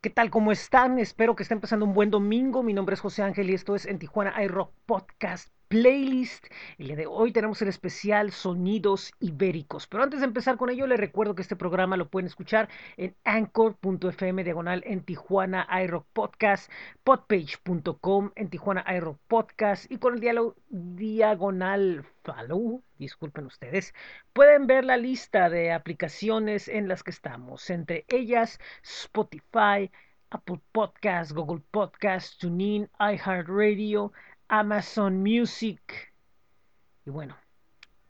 ¿Qué tal? ¿Cómo están? Espero que estén pasando un buen domingo. Mi nombre es José Ángel y esto es en Tijuana iRock Podcast Playlist. El día de hoy tenemos el especial Sonidos Ibéricos. Pero antes de empezar con ello, les recuerdo que este programa lo pueden escuchar en anchor.fm diagonal en Tijuana iRock Podcast, podpage.com en Tijuana iRock Podcast y con el diálogo diagonal follow, disculpen ustedes, pueden ver la lista de aplicaciones en las que estamos, entre ellas Spotify, Apple Podcast, Google Podcast, TuneIn, iHeartRadio, Amazon Music. Y bueno,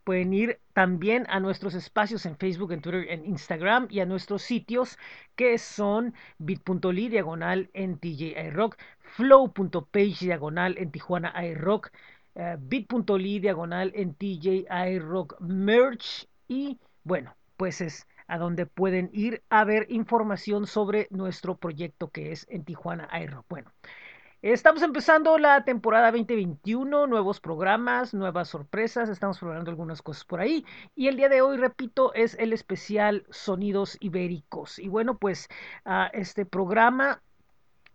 pueden ir también a nuestros espacios en Facebook, en Twitter, en Instagram y a nuestros sitios que son bit.ly diagonal en TJI Rock, flow.page diagonal en Tijuana iRock, uh, bit.ly diagonal en TJI Rock Merch y bueno, pues es a donde pueden ir a ver información sobre nuestro proyecto que es en Tijuana iRock. Bueno, Estamos empezando la temporada 2021, nuevos programas, nuevas sorpresas, estamos probando algunas cosas por ahí. Y el día de hoy, repito, es el especial Sonidos Ibéricos. Y bueno, pues uh, este programa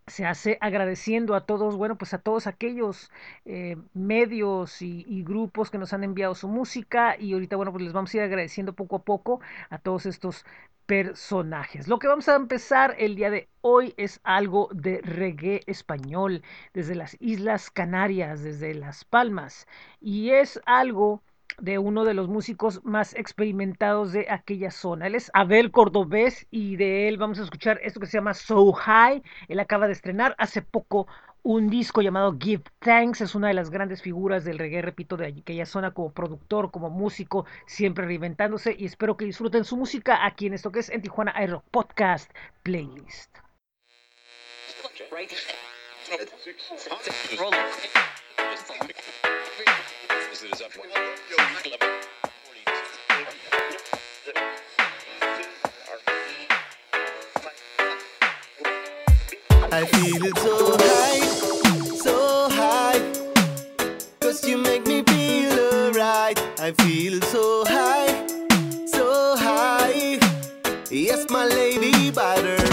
se hace agradeciendo a todos, bueno, pues a todos aquellos eh, medios y, y, grupos que nos han enviado su música y ahorita, bueno, pues les vamos a ir agradeciendo poco a poco a todos estos personajes. Lo que vamos a empezar el día de hoy es algo de reggae español desde las Islas Canarias, desde Las Palmas y es algo de uno de los músicos más experimentados de aquella zona. Él es Abel Cordobés y de él vamos a escuchar esto que se llama So High. Él acaba de estrenar hace poco un disco llamado Give Thanks. Es una de las grandes figuras del reggae, repito, de aquella zona como productor, como músico, siempre reinventándose. Y espero que disfruten su música aquí en esto que es en Tijuana Aero Podcast Playlist. I feel it so high, so high. Cause you make me feel alright. I feel so high, so high. Yes, my lady butterfly.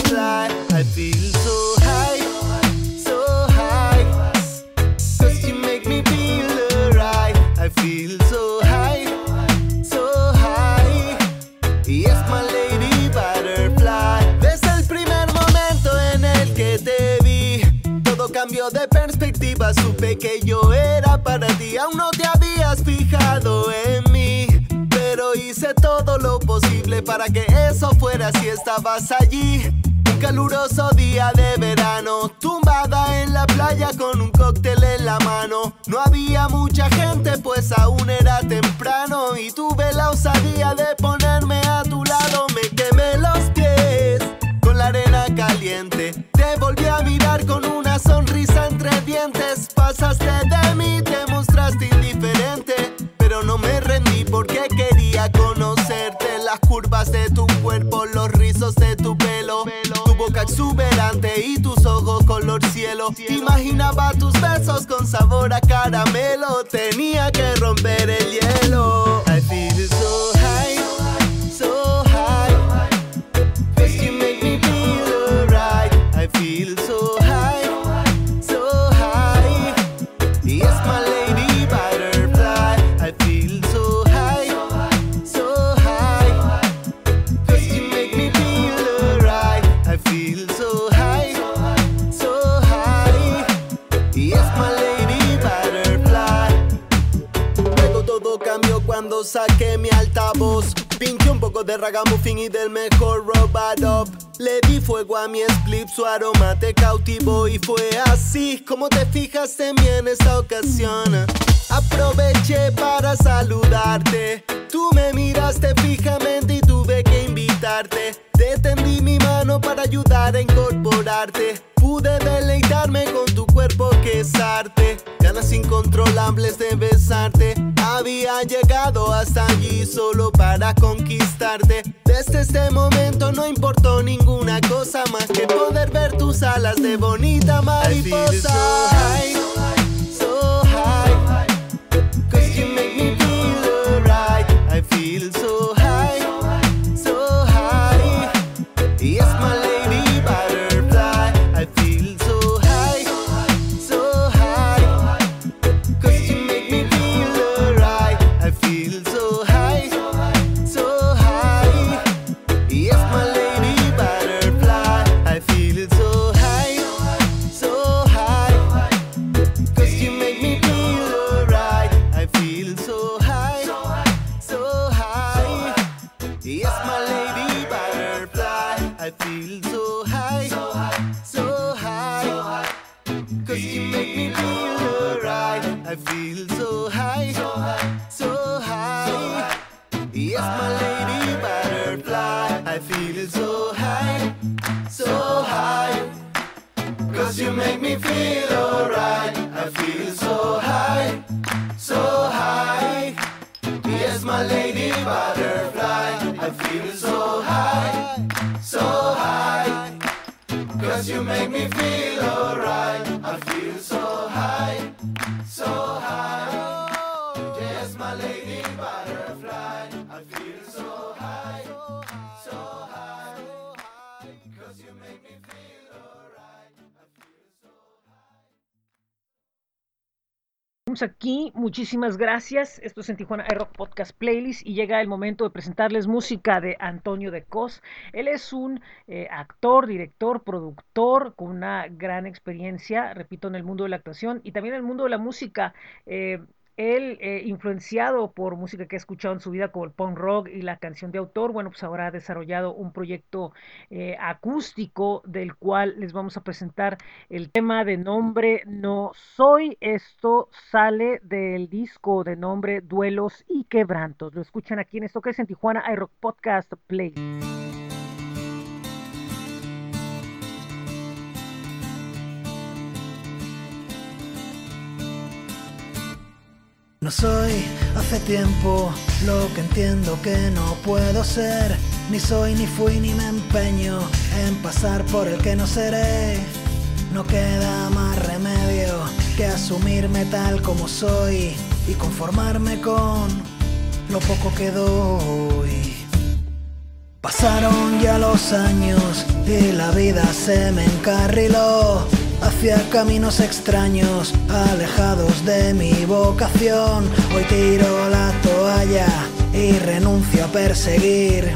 Supe que yo era para ti. Aún no te habías fijado en mí. Pero hice todo lo posible para que eso fuera si estabas allí. Un caluroso día de verano, tumbada en la playa con un cóctel en la mano. No había mucha gente, pues aún era temprano. Y tuve la osadía de ponerme a tu lado. Me quemé los pies con la arena caliente. Te volví a mirar con una sonrisa entre Pasaste de mí, te mostraste indiferente. Pero no me rendí porque quería conocerte. Las curvas de tu cuerpo, los rizos de tu pelo. Tu boca exuberante y tus ojos color cielo. Imaginaba tus besos con sabor a caramelo. Tenía que romper el hielo. I feel so high, saqué mi altavoz. Pinché un poco de ragamuffin y del mejor robot Le di fuego a mi split, su aroma te cautivó y fue así como te fijaste en mí en esta ocasión. Aproveché para saludarte. Tú me miraste fijamente y tuve que invitarte. Te tendí mi mano para ayudar a incorporarte. Pude deleitarme con tu cuerpo que es arte. Ganas incontrolables de besarte. Había llegado hasta allí solo para conquistarte. Desde este momento no importó ninguna cosa más que poder ver tus alas de bonita mariposa. Butterfly. I feel so high, so high. Cause you make me feel Aquí, muchísimas gracias. Esto es en Tijuana iRock Podcast Playlist y llega el momento de presentarles música de Antonio de Cos. Él es un eh, actor, director, productor con una gran experiencia, repito, en el mundo de la actuación y también en el mundo de la música. Eh, él, eh, influenciado por música que ha escuchado en su vida como el punk rock y la canción de autor, bueno, pues ahora ha desarrollado un proyecto eh, acústico del cual les vamos a presentar el tema de nombre No Soy. Esto sale del disco de nombre Duelos y Quebrantos. Lo escuchan aquí en esto que es en Tijuana iRock Podcast Play. No soy hace tiempo lo que entiendo que no puedo ser. Ni soy, ni fui, ni me empeño en pasar por el que no seré. No queda más remedio que asumirme tal como soy y conformarme con lo poco que doy. Pasaron ya los años y la vida se me encarriló hacia caminos extraños, alejados de mi vocación. Hoy tiro la toalla y renuncio a perseguir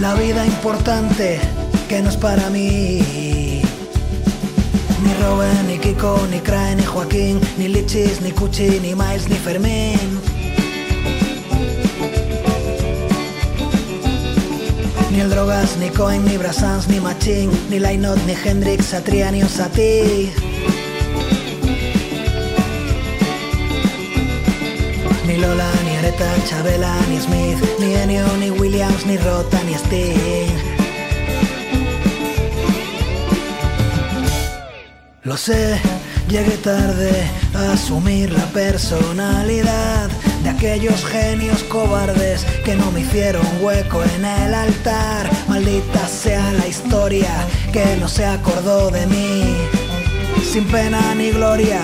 la vida importante que no es para mí. Ni Robin, ni Kiko, ni Crae, ni Joaquín, ni Lichis, ni Cuchi, ni Miles, ni Fermín. Ni el Drogas, ni Cohen, ni Brassans, ni Machín, ni Lainot, ni Hendrix, Satria, ni Osati. Ni Lola, ni Areta, Chabela, ni Smith, ni Ennio, ni Williams, ni Rota, ni Sting. Lo sé, llegué tarde a asumir la personalidad aquellos genios cobardes que no me hicieron hueco en el altar. Maldita sea la historia que no se acordó de mí. Sin pena ni gloria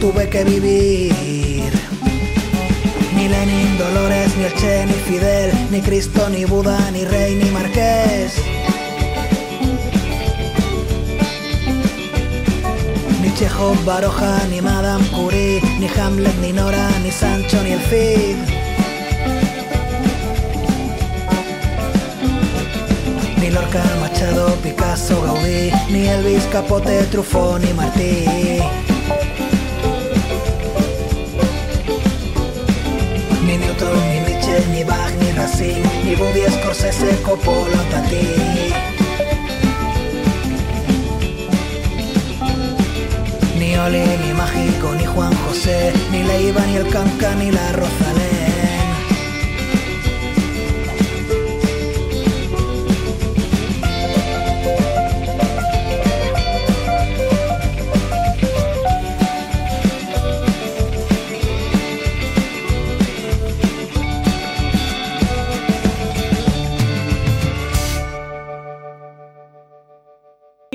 tuve que vivir. Ni Lenin, Dolores, ni el Che, ni Fidel, ni Cristo, ni Buda, ni Rey, ni Marqués. Chekhov, Baroja, ni Madame Curie, ni Hamlet, ni Nora, ni Sancho, ni el Cid. Ni Lorca, Machado, Picasso, Gaudí, ni Elvis, Capote, Truffaut, ni Martí. Ni Newton, ni Nietzsche, ni Bach, ni Racine, ni Budi, Scorsese, Coppola, Tati. Ni Oli, ni Mágico, ni Juan José, ni Leiva, ni el Canca, ni la Rosalén.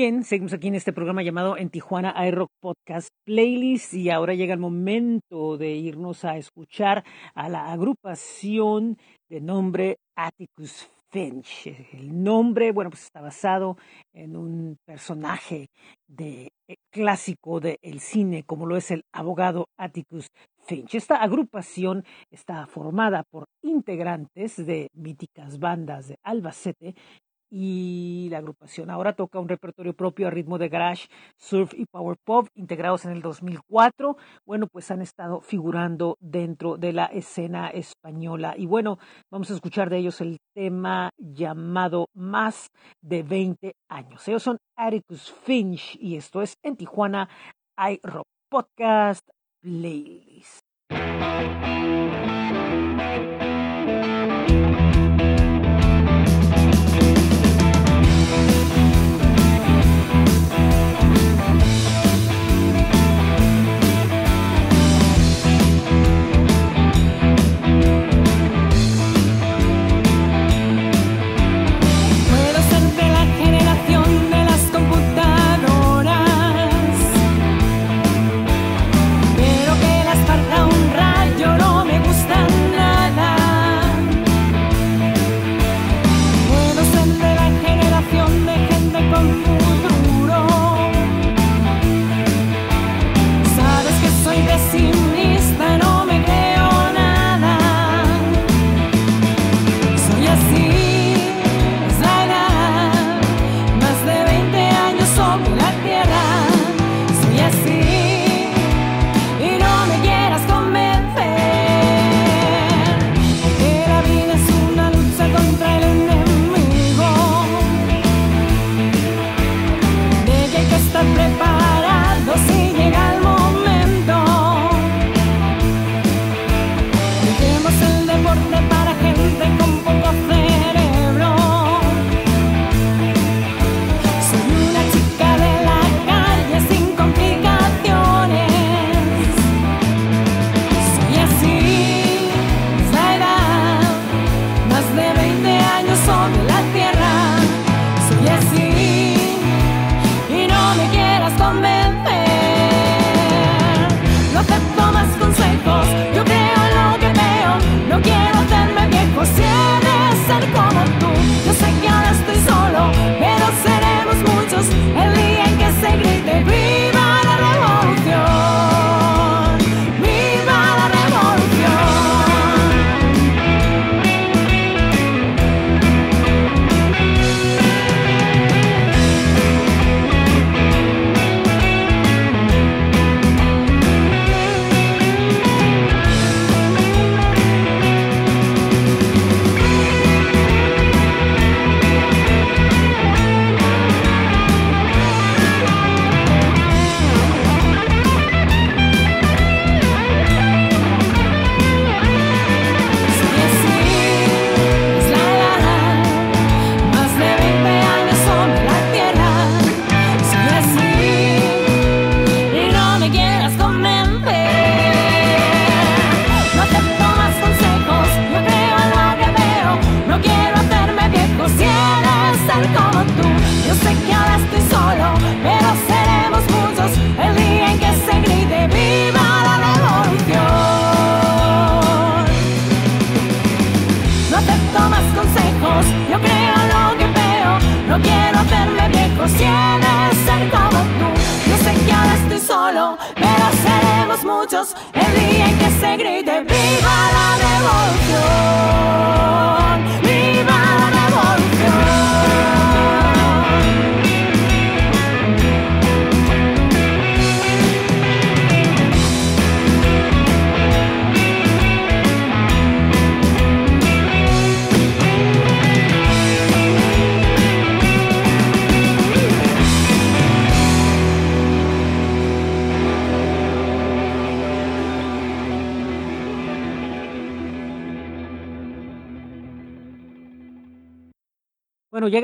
Seguimos aquí en este programa llamado En Tijuana iRock Podcast Playlist y ahora llega el momento de irnos a escuchar a la agrupación de nombre Atticus Finch. El nombre, bueno, pues está basado en un personaje de, eh, clásico del cine como lo es el abogado Atticus Finch. Esta agrupación está formada por integrantes de míticas bandas de Albacete y la agrupación ahora toca un repertorio propio a ritmo de garage, surf y power pop integrados en el 2004. Bueno, pues han estado figurando dentro de la escena española y bueno, vamos a escuchar de ellos el tema llamado Más de 20 años. Ellos son Atticus Finch y esto es en Tijuana iRock Podcast Playlist.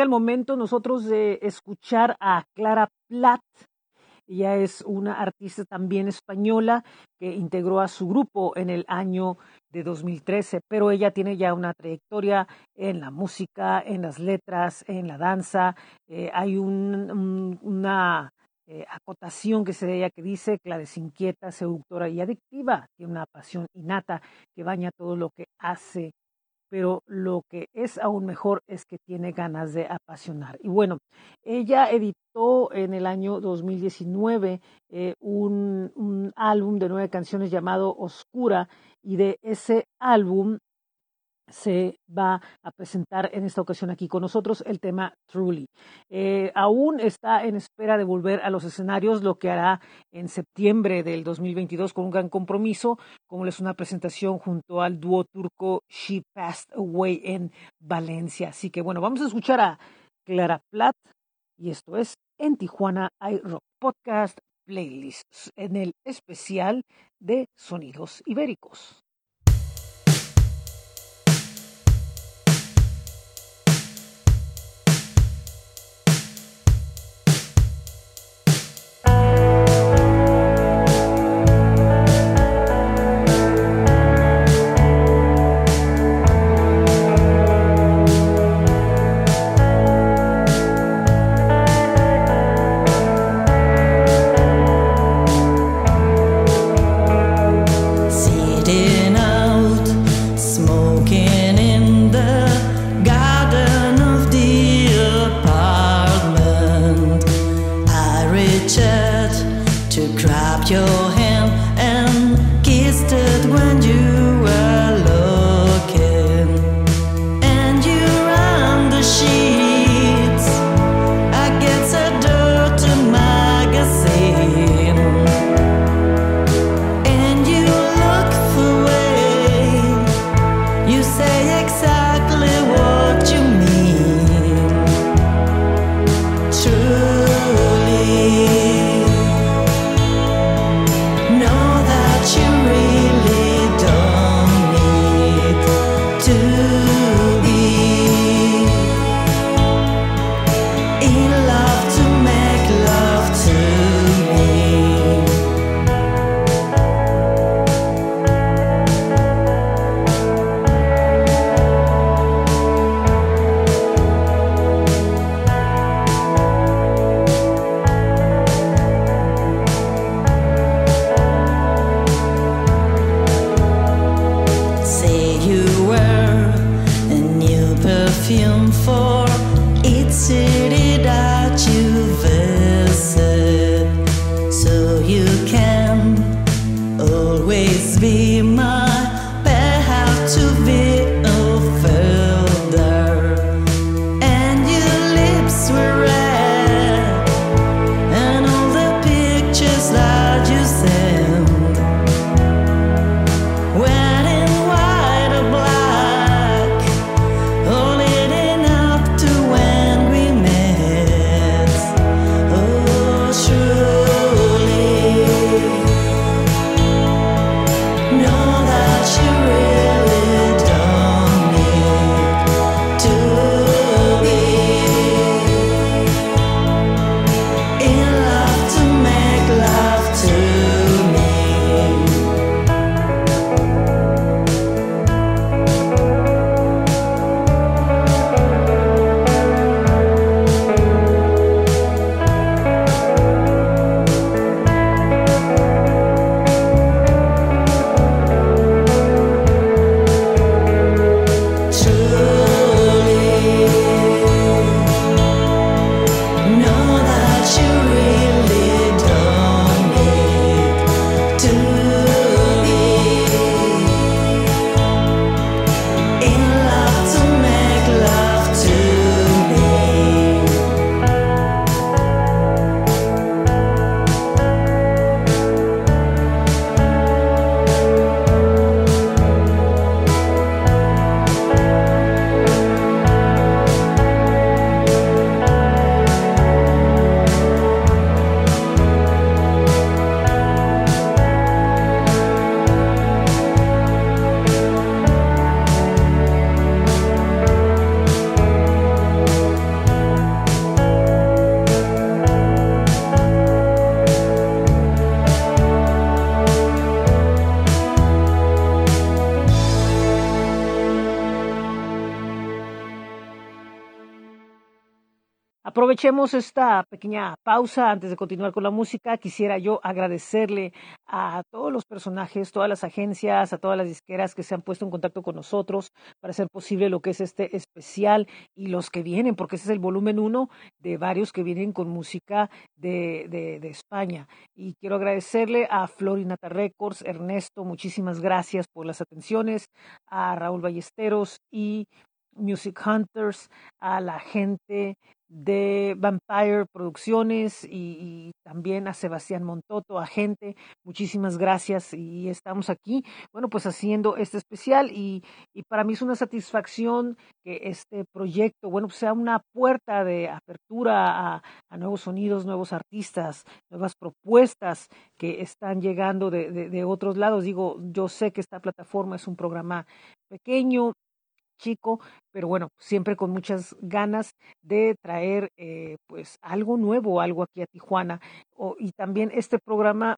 El momento nosotros de escuchar a Clara Platt. Ella es una artista también española que integró a su grupo en el año de 2013, pero ella tiene ya una trayectoria en la música, en las letras, en la danza. Eh, hay un, un, una eh, acotación que se de ella que dice que la desinquieta, seductora y adictiva tiene una pasión innata que baña todo lo que hace pero lo que es aún mejor es que tiene ganas de apasionar. Y bueno, ella editó en el año 2019 eh, un, un, álbum de nueve canciones llamado Oscura y de ese álbum se va a presentar en esta ocasión aquí con nosotros el tema Truly. Eh, aún está en espera de volver a los escenarios, lo que hará en septiembre del 2022 con un gran compromiso, como es una presentación junto al dúo turco She Passed Away en Valencia. Así que bueno, vamos a escuchar a Clara Platt y esto es en Tijuana iRock Podcast Playlist en el especial de Sonidos Ibéricos. Aprovechemos esta pequeña pausa antes de continuar con la música. Quisiera yo agradecerle a todos los personajes, todas las agencias, a todas las disqueras que se han puesto en contacto con nosotros para hacer posible lo que es este especial y los que vienen, porque ese es el volumen uno de varios que vienen con música de, de, España. Y quiero agradecerle a Florinata Records, Ernesto, muchísimas gracias por las atenciones, a Raúl Ballesteros y Music Hunters, a la gente de Vampire Producciones y, también a Sebastián Montoto, a gente, muchísimas gracias y estamos aquí, bueno, pues haciendo este especial y, y para mí es una satisfacción que este proyecto, bueno, pues sea una puerta de apertura a, a nuevos sonidos, nuevos artistas, nuevas propuestas que están llegando de, de, de otros lados. Digo, yo sé que esta plataforma es un programa pequeño, chico, pero bueno, siempre con muchas ganas de traer eh, pues algo nuevo, algo aquí a Tijuana. Y también este programa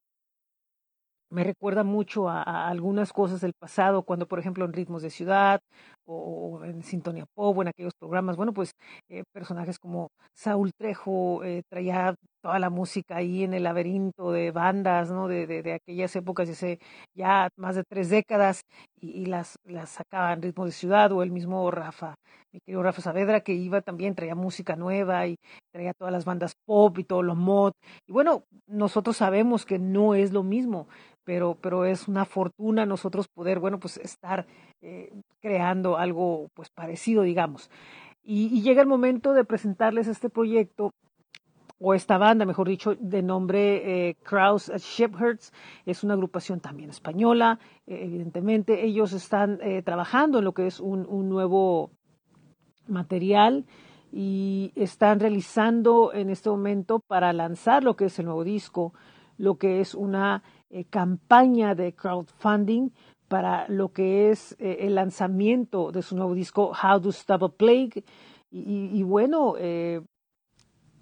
me recuerda mucho a, algunas cosas del pasado, cuando por ejemplo en Ritmos de Ciudad o, en Sintonía Pop o en aquellos programas, bueno, pues eh, personajes como Saúl Trejo eh, traía toda la música ahí en el laberinto de bandas, ¿no? De, de, aquellas épocas, ya más de tres décadas, y, y las, las sacaba en Ritmos de Ciudad o el mismo Rafa, mi querido Rafa Saavedra, que iba también, traía música nueva y traía todas las bandas pop y todo lo mod. Y bueno, nosotros sabemos que no es lo mismo, pero, pero es una fortuna nosotros poder, bueno, pues estar eh, creando algo pues parecido, digamos. Y, llega el momento de presentarles este proyecto o esta banda, mejor dicho, de nombre eh, Kraus Shepherd's, es una agrupación también española, eh, evidentemente ellos están eh, trabajando en lo que es un, un nuevo material y están realizando en este momento para lanzar lo que es el nuevo disco, lo que es una eh, campaña de crowdfunding para lo que es eh, el lanzamiento de su nuevo disco How to Stop a Plague. Y, bueno, eh,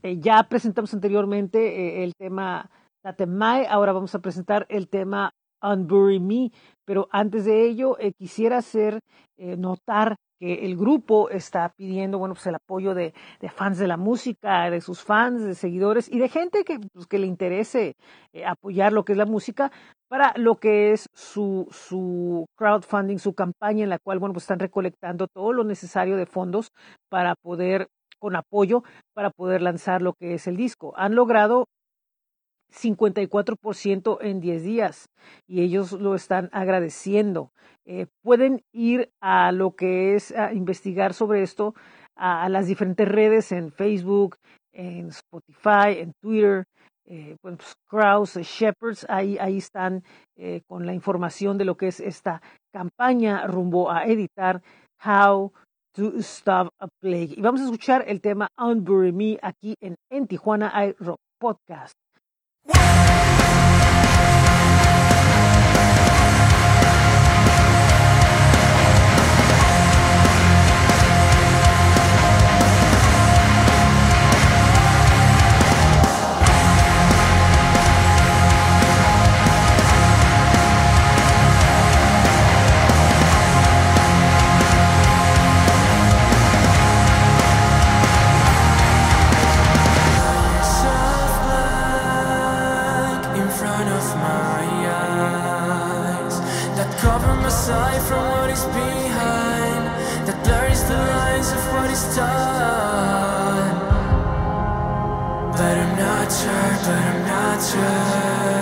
ya presentamos anteriormente el tema Tatemai, ahora vamos a presentar el tema Unbury Me, pero antes de ello quisiera hacer notar que el grupo está pidiendo, bueno, pues el apoyo de, fans de la música, de sus fans, de seguidores y de gente que, pues, que le interese eh, apoyar lo que es la música para lo que es su, su crowdfunding, su campaña en la cual, bueno, pues están recolectando todo lo necesario de fondos para poder, con apoyo, para poder lanzar lo que es el disco. Han logrado 54% en 10 días y ellos lo están agradeciendo. Eh, pueden ir a lo que es a investigar sobre esto a, a, las diferentes redes en Facebook, en Spotify, en Twitter, eh, pues, Kraus, Shepherds, ahí, ahí están eh, con la información de lo que es esta campaña rumbo a editar How to Stop a Plague. Y vamos a escuchar el tema Unbury Me aquí en, en Tijuana iRock Podcast. aside from what is behind That blurs the lines of what is done. But I'm not sure, but I'm not sure.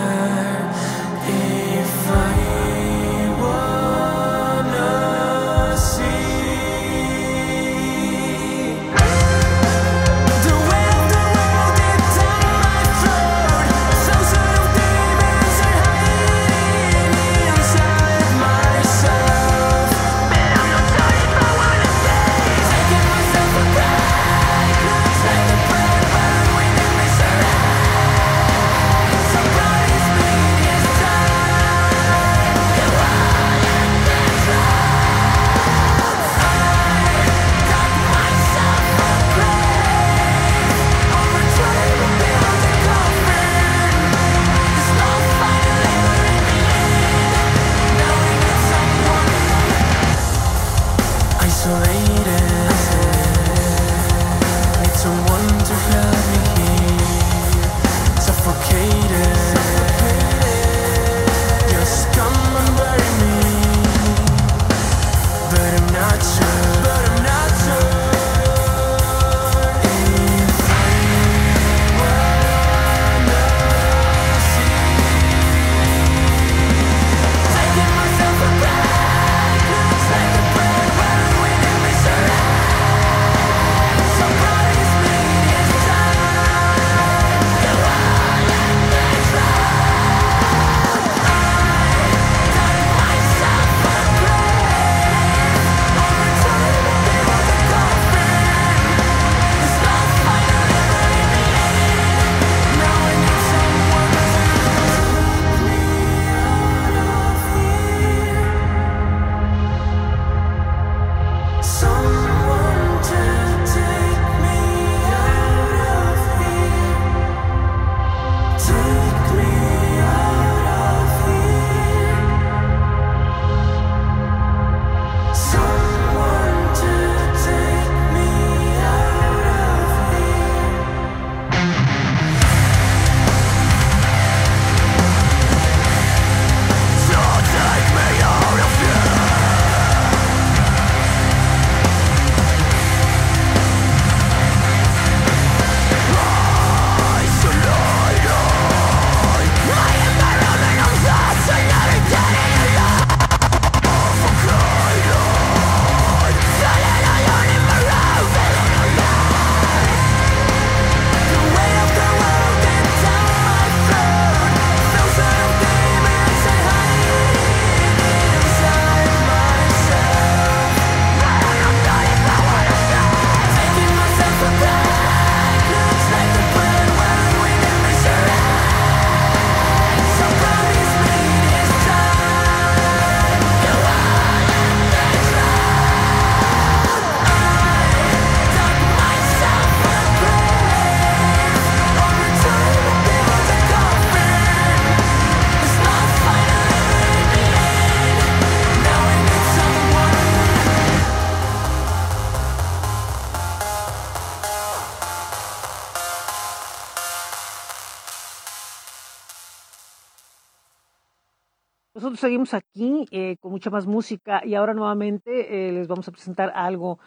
Seguimos aquí eh, con mucha más música y ahora nuevamente eh, les vamos a presentar algo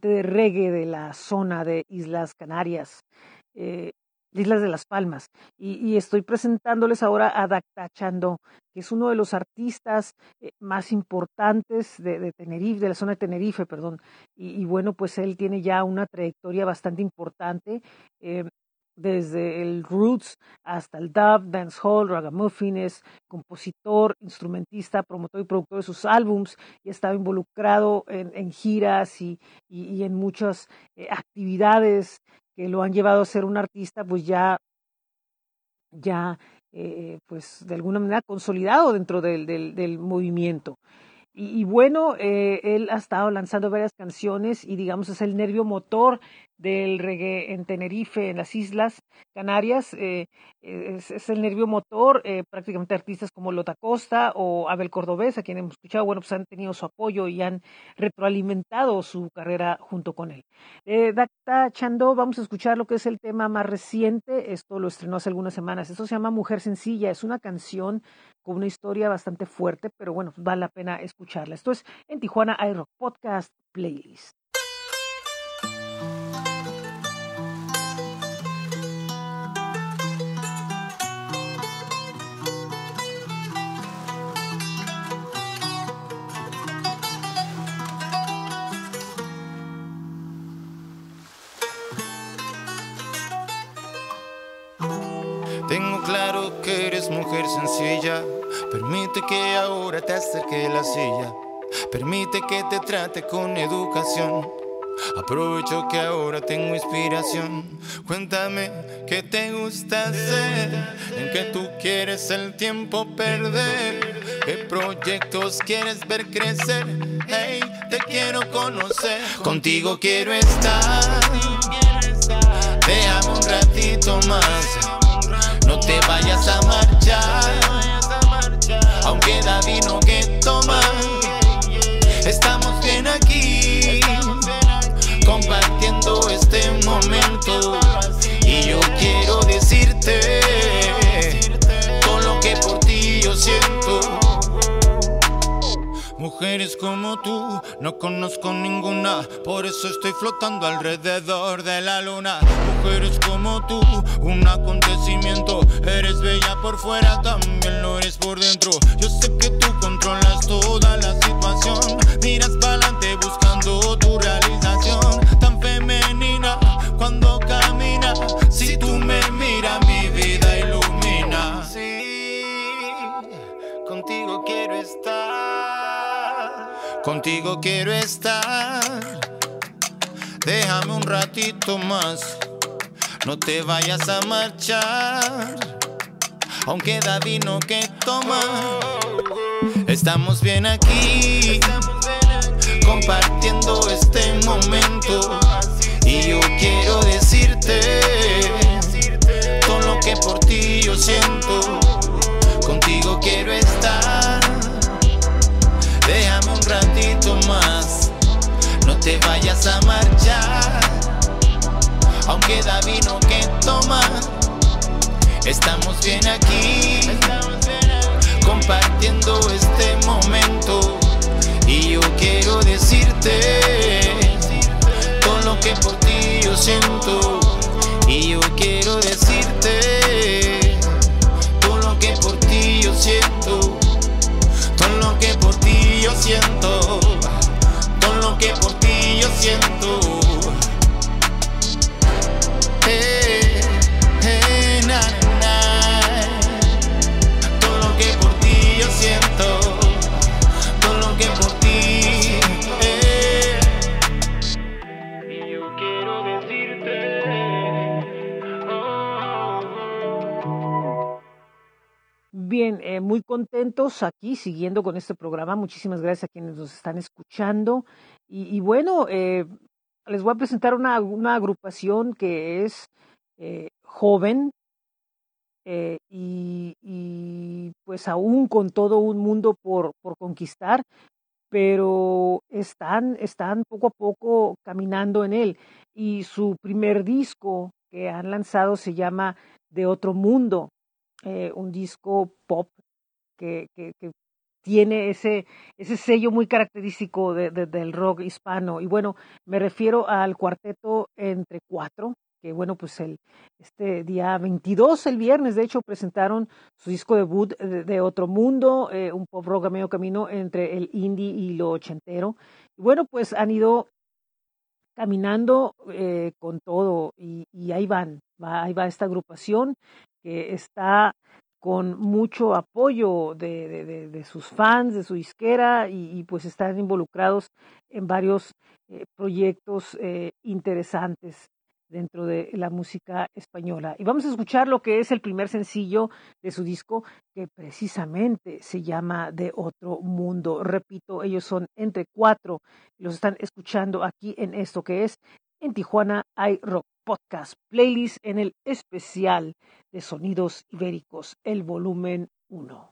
de reggae de la zona de Islas Canarias, eh, Islas de las Palmas. Y, estoy presentándoles ahora a Dacta Chando, que es uno de los artistas eh, más importantes de, Tenerife, de la zona de Tenerife, perdón. Y, bueno, pues él tiene ya una trayectoria bastante importante. Desde el roots hasta el dub, dancehall, ragamuffin, es compositor, instrumentista, promotor y productor de sus álbums y ha estado involucrado en, en giras y, y, en muchas eh, actividades que lo han llevado a ser un artista pues ya, ya eh, pues de alguna manera consolidado dentro del, del, movimiento. Y, y, bueno, eh, él ha estado lanzando varias canciones y digamos es el nervio motor del reggae en Tenerife, en las Islas Canarias. Eh, es, es, el nervio motor, eh, prácticamente artistas como Lota Costa o Abel Cordobés, a quien hemos escuchado, bueno, pues han tenido su apoyo y han retroalimentado su carrera junto con él. Eh, Dacta Chando, vamos a escuchar lo que es el tema más reciente, esto lo estrenó hace algunas semanas, esto se llama Mujer Sencilla, es una canción con una historia bastante fuerte, pero bueno, vale la pena escucharla. Esto es en Tijuana iRock Podcast Playlist. Sencilla. Permite que ahora te acerque la silla. Permite que te trate con educación. Aprovecho que ahora tengo inspiración. Cuéntame qué te gusta hacer, en qué tú quieres el tiempo perder, qué proyectos quieres ver crecer. Hey, te quiero conocer, contigo quiero estar. Déjame un ratito más. No te vayas a marchar, aunque da vino que tomar. Estamos bien aquí, compartiendo este momento. Y yo quiero decirte todo lo que por ti yo siento. Mujeres como tú, no conozco ninguna, por eso estoy flotando alrededor de la luna. Mujeres como tú, un acontecimiento, eres bella por fuera, también lo eres por dentro. Yo sé que tú controlas toda la situación, miras para adelante buscando tu realización, tan femenina cuando camina. Si tú me miras, mi vida ilumina. Sí, contigo quiero estar. Contigo quiero estar. Déjame un ratito más. No te vayas a marchar. Aunque da vino que tomar. Estamos bien aquí. Compartiendo este momento. Y yo quiero decirte todo lo que por ti yo siento. Contigo quiero estar. Déjame un ratito más, no te vayas a marchar. Aunque da vino que tomar, estamos bien aquí, compartiendo este momento. Y yo quiero decirte todo lo que por ti yo siento. Y yo quiero decirte Bien, eh, muy contentos aquí siguiendo con este programa. Muchísimas gracias a quienes nos están escuchando. Y, bueno, eh, les voy a presentar una, una agrupación que es eh, joven eh, y, y, pues aún con todo un mundo por, por conquistar, pero están, están poco a poco caminando en él. Y su primer disco que han lanzado se llama De Otro Mundo eh, un disco pop que, tiene ese, ese sello muy característico de, de, del rock hispano. Y bueno, me refiero al cuarteto entre cuatro, que bueno, pues el, este día 22, el viernes, de hecho, presentaron su disco debut de, de Otro Mundo, eh, un pop rock a medio camino entre el indie y lo ochentero. Y bueno, pues han ido caminando eh, con todo y, y ahí van, va, ahí va esta agrupación que está con mucho apoyo de, de, de, sus fans, de su disquera y, y, pues están involucrados en varios eh, proyectos eh, interesantes dentro de la música española. Y vamos a escuchar lo que es el primer sencillo de su disco, que precisamente se llama De Otro Mundo. Repito, ellos son entre cuatro, los están escuchando aquí en esto que es en Tijuana hay rock podcast playlist en el especial de sonidos ibéricos, el volumen 1.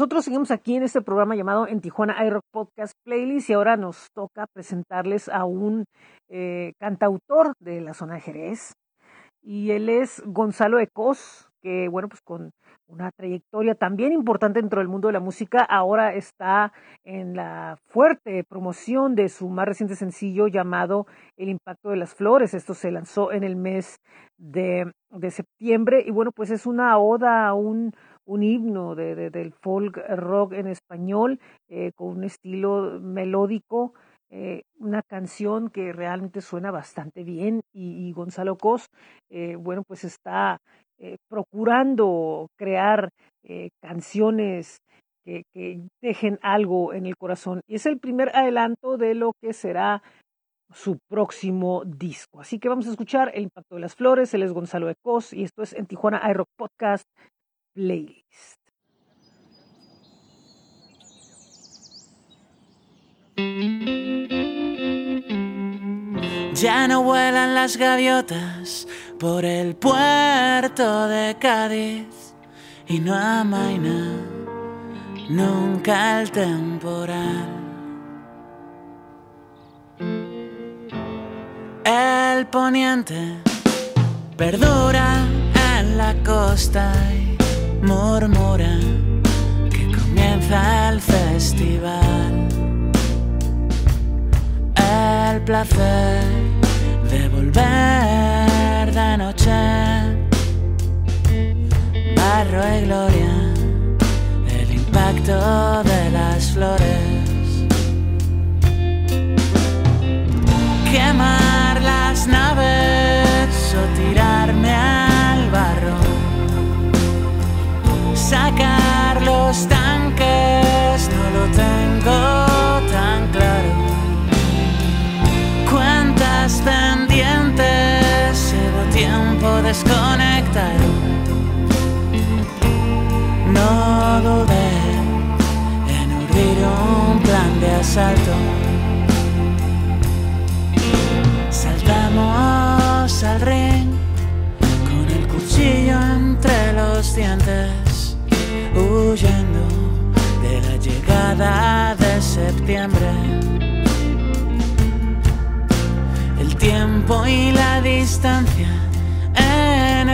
Nosotros seguimos aquí en este programa llamado En Tijuana iRock Podcast Playlist y ahora nos toca presentarles a un eh, cantautor de la zona de Jerez y él es Gonzalo Ecos que, bueno, pues con una trayectoria también importante dentro del mundo de la música, ahora está en la fuerte promoción de su más reciente sencillo llamado El impacto de las flores. Esto se lanzó en el mes de, de septiembre y bueno, pues es una oda a un, un himno de, de, del folk rock en español eh, con un estilo melódico. Eh, una canción que realmente suena bastante bien y, Gonzalo Cos, eh, bueno, pues está procurando crear canciones que, que, dejen algo en el corazón. Y es el primer adelanto de lo que será su próximo disco. Así que vamos a escuchar El Impacto de las Flores. Él es Gonzalo Ecos y esto es en Tijuana iRock Podcast Ya no vuelan las gaviotas por el puerto de Cádiz y no amaina nunca el temporal. El poniente perdura en la costa murmura que comienza el festival. El placer de volver tiempo desconectado. No dudé en urdir un plan de asalto. Saltamos al ring con el cuchillo entre los dientes, huyendo de la llegada de septiembre. El tiempo y la distancia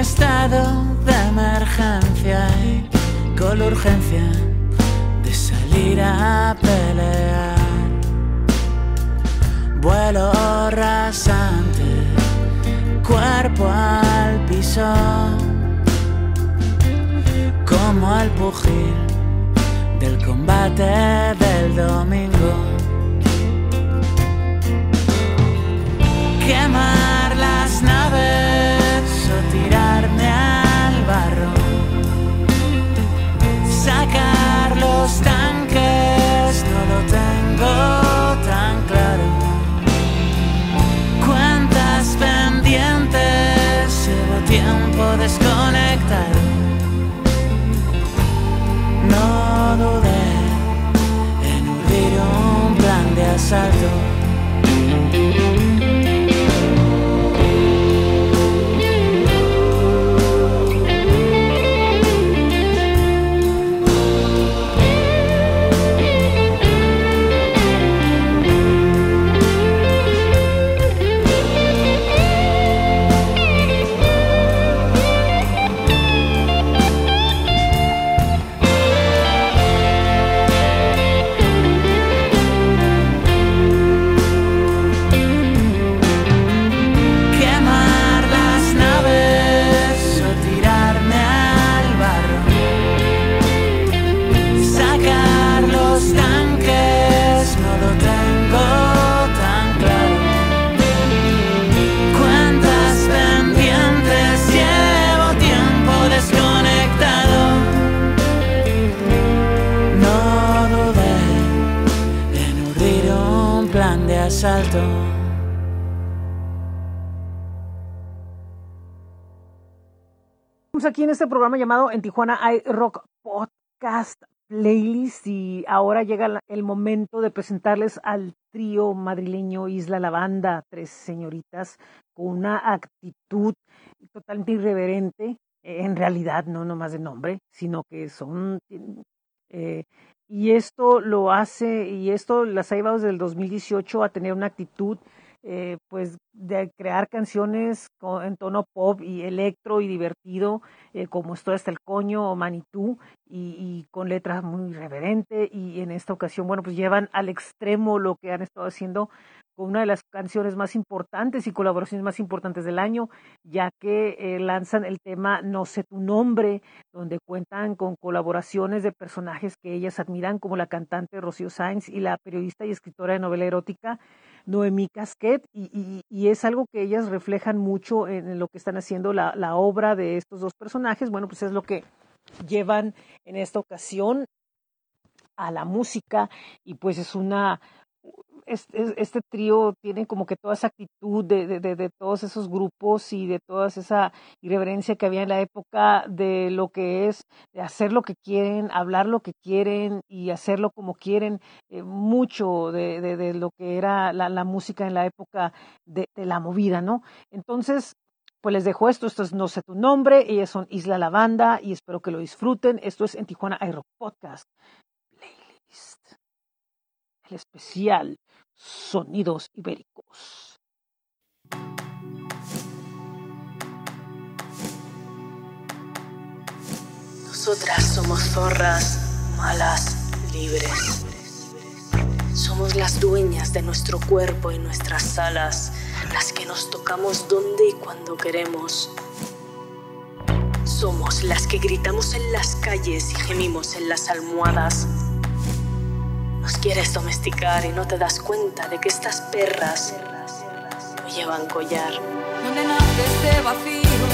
estado de emergencia y con la urgencia de salir a pelear. Vuelo rasante, cuerpo al piso, como al pugil del combate del domingo. Quemar las naves o tirarme al barro, sacar los tanques, no lo tengo tan claro. Cuántas pendientes llevo tiempo desconectado. No dudé en urdir un plan de asalto. Aquí en este programa llamado En Tijuana hay Rock Podcast Playlist y ahora llega el momento de presentarles al trío madrileño Isla Lavanda, tres señoritas con una actitud totalmente irreverente, en realidad no nomás de nombre, sino que son... eh, y esto lo hace, y esto las ha llevado desde el 2018 a tener una actitud eh, pues de crear canciones en tono pop y electro y divertido, eh, como Estoy hasta el coño o Manitú, y, y, con letras muy reverente, y en esta ocasión, bueno, pues llevan al extremo lo que han estado haciendo con una de las canciones más importantes y colaboraciones más importantes del año, ya que eh, lanzan el tema No sé tu nombre, donde cuentan con colaboraciones de personajes que ellas admiran, como la cantante Rocío Sainz y la periodista y escritora de novela erótica Noemí Casquet, y, y, y es algo que ellas reflejan mucho en, lo que están haciendo la, la obra de estos dos personajes. Bueno, pues es lo que llevan en esta ocasión a la música y pues es una este, trío tiene como que toda esa actitud de, de, de, de, todos esos grupos y de toda esa irreverencia que había en la época de lo que es de hacer lo que quieren, hablar lo que quieren y hacerlo como quieren, eh, mucho de, de, lo que era la, la, música en la época de, la movida, ¿no? Entonces, pues les dejo esto, esto es No sé tu nombre, ellas son Isla Lavanda y espero que lo disfruten. Esto es en Tijuana iRock Podcast. Playlist. El especial Sonidos Ibéricos. Nosotras somos zorras malas, libres. Somos las dueñas de nuestro cuerpo y nuestras alas, las que nos tocamos donde y cuando queremos. Somos las que gritamos en las calles y gemimos en las almohadas. Nos quieres domesticar y no te das cuenta de que estas perras no llevan collar. Donde nace este vacío,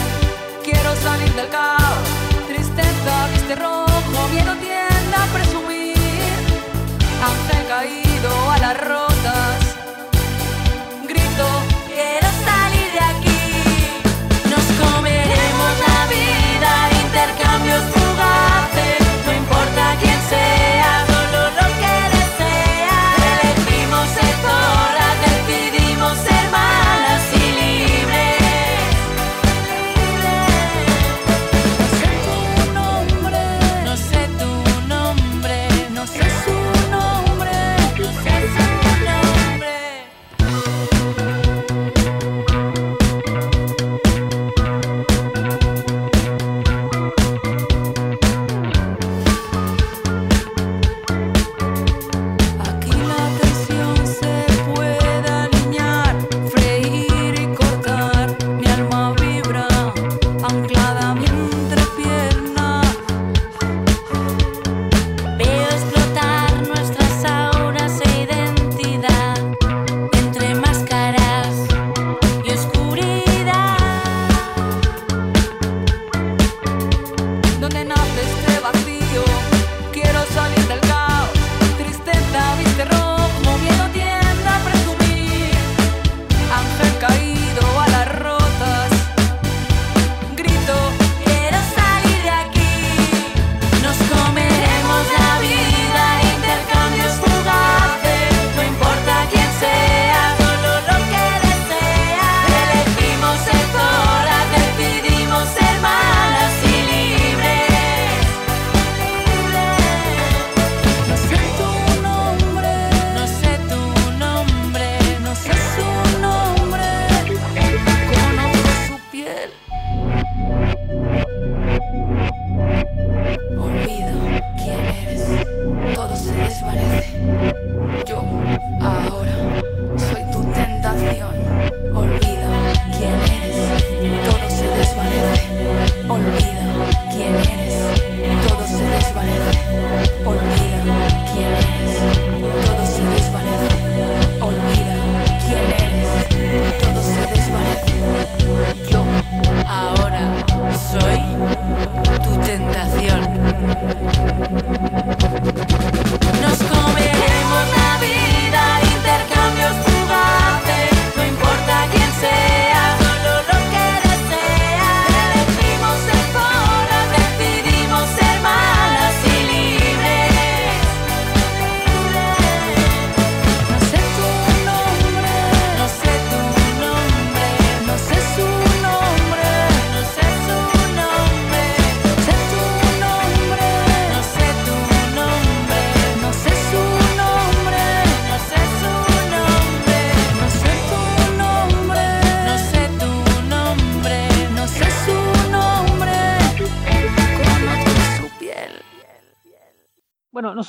quiero salir del caos. Tristeza, viste rojo, miedo tiende a presumir. Ángel caído a las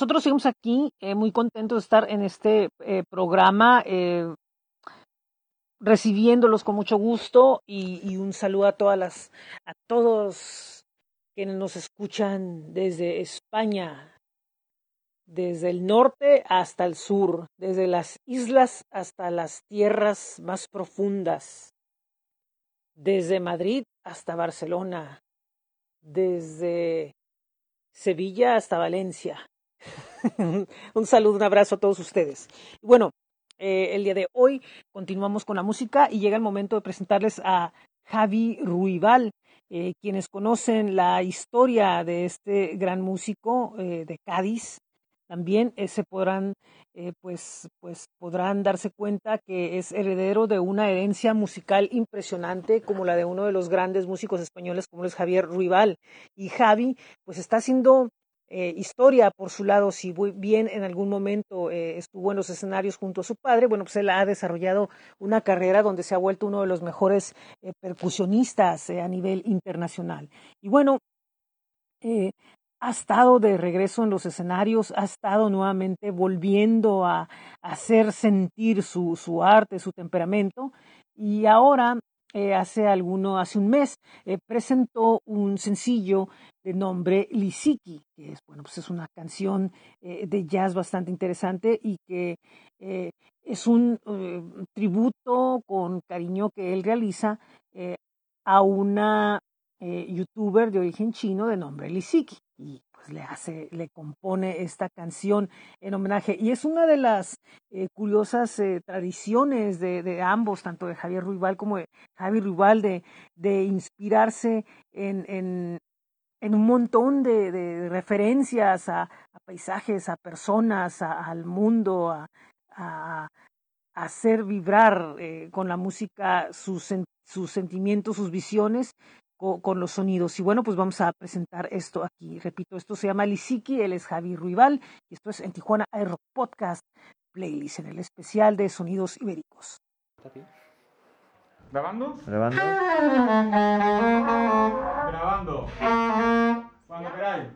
nosotros seguimos aquí eh, muy contentos de estar en este eh, programa, eh, recibiéndolos con mucho gusto y, y un saludo a todas las, a todos quienes nos escuchan desde España, desde el norte hasta el sur, desde las islas hasta las tierras más profundas, desde Madrid hasta Barcelona, desde Sevilla hasta Valencia. un saludo, un abrazo a todos ustedes. Bueno, eh, el día de hoy continuamos con la música y llega el momento de presentarles a Javi Ruibal. Eh, quienes conocen la historia de este gran músico eh, de Cádiz, también se podrán, pues, pues podrán darse cuenta que es heredero de una herencia musical impresionante como la de uno de los grandes músicos españoles como es Javier Ruibal. Y Javi, pues está haciendo eh, historia por su lado, si bien en algún momento eh, estuvo en los escenarios junto a su padre, bueno, pues él ha desarrollado una carrera donde se ha vuelto uno de los mejores eh, percusionistas a nivel internacional. Y bueno, ha estado de regreso en los escenarios, ha estado nuevamente volviendo a, a hacer sentir su, su arte, su temperamento, y ahora eh, hace alguno, hace un mes, eh, presentó un sencillo de nombre Lisiki, que es, bueno, pues es una canción eh, de jazz bastante interesante y que es un tributo con cariño que él realiza a una youtuber de origen chino de nombre Lisiki. Y pues le hace, le compone esta canción en homenaje. Y es una de las eh, curiosas eh, tradiciones de, ambos, tanto de Javier Ruibal como de Javi Ruibal, de, de inspirarse en, en, un montón de, referencias a, paisajes, a personas, al mundo, a, a, hacer vibrar eh, con la música sus, sus sentimientos, sus visiones con, con, los sonidos. Y bueno, pues vamos a presentar esto aquí. Repito, esto se llama Lisiki, él es Javi Ruibal y esto es en Tijuana Aero Podcast Playlist, en el especial de sonidos ibéricos. ¿Grabando? ¿Grabando? Grabando. Cuando queráis.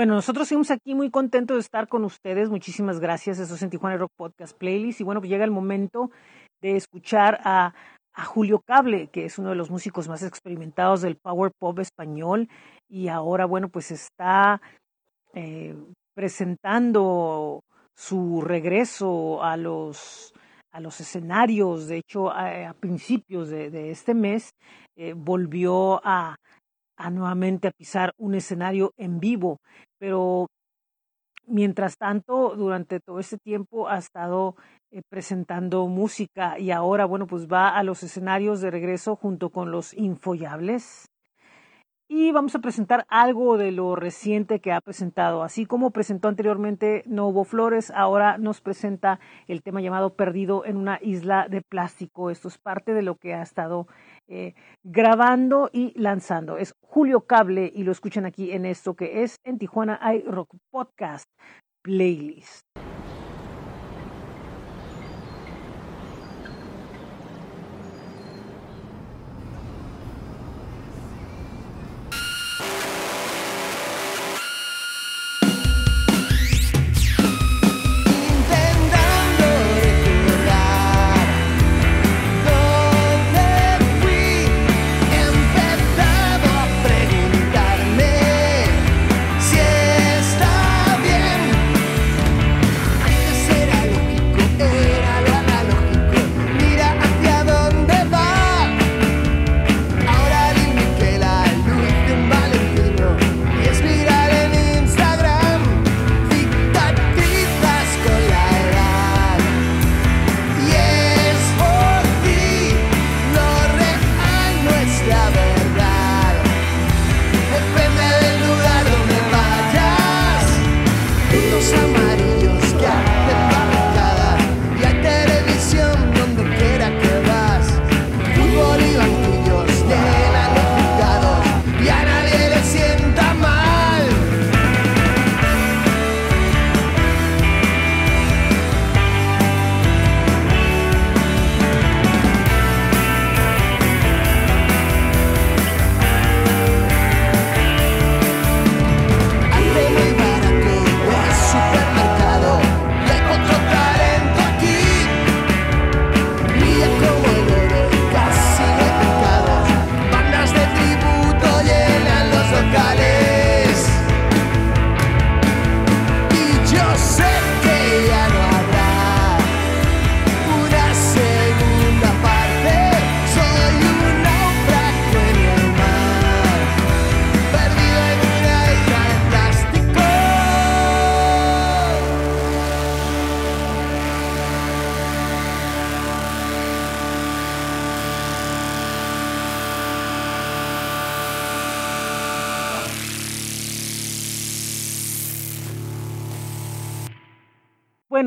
Bueno, nosotros seguimos aquí muy contentos de estar con ustedes. Muchísimas gracias. Eso es en Tijuana Rock Podcast Playlist. Y bueno, pues llega el momento de escuchar a, a Julio Cable, que es uno de los músicos más experimentados del power pop español. Y ahora, bueno, pues está eh, presentando su regreso a los, a los escenarios. De hecho, a, principios de, de, este mes eh, volvió a, a nuevamente a pisar un escenario en vivo, pero mientras tanto, durante todo este tiempo ha estado eh, presentando música y ahora, bueno, pues va a los escenarios de regreso junto con los Infollables. Y vamos a presentar algo de lo reciente que ha presentado. Así como presentó anteriormente Novo Flores, ahora nos presenta el tema llamado Perdido en una isla de plástico. Esto es parte de lo que ha estado eh, grabando y lanzando. Es Julio Cable y lo escuchan aquí en esto que es en Tijuana iRock Podcast Playlist.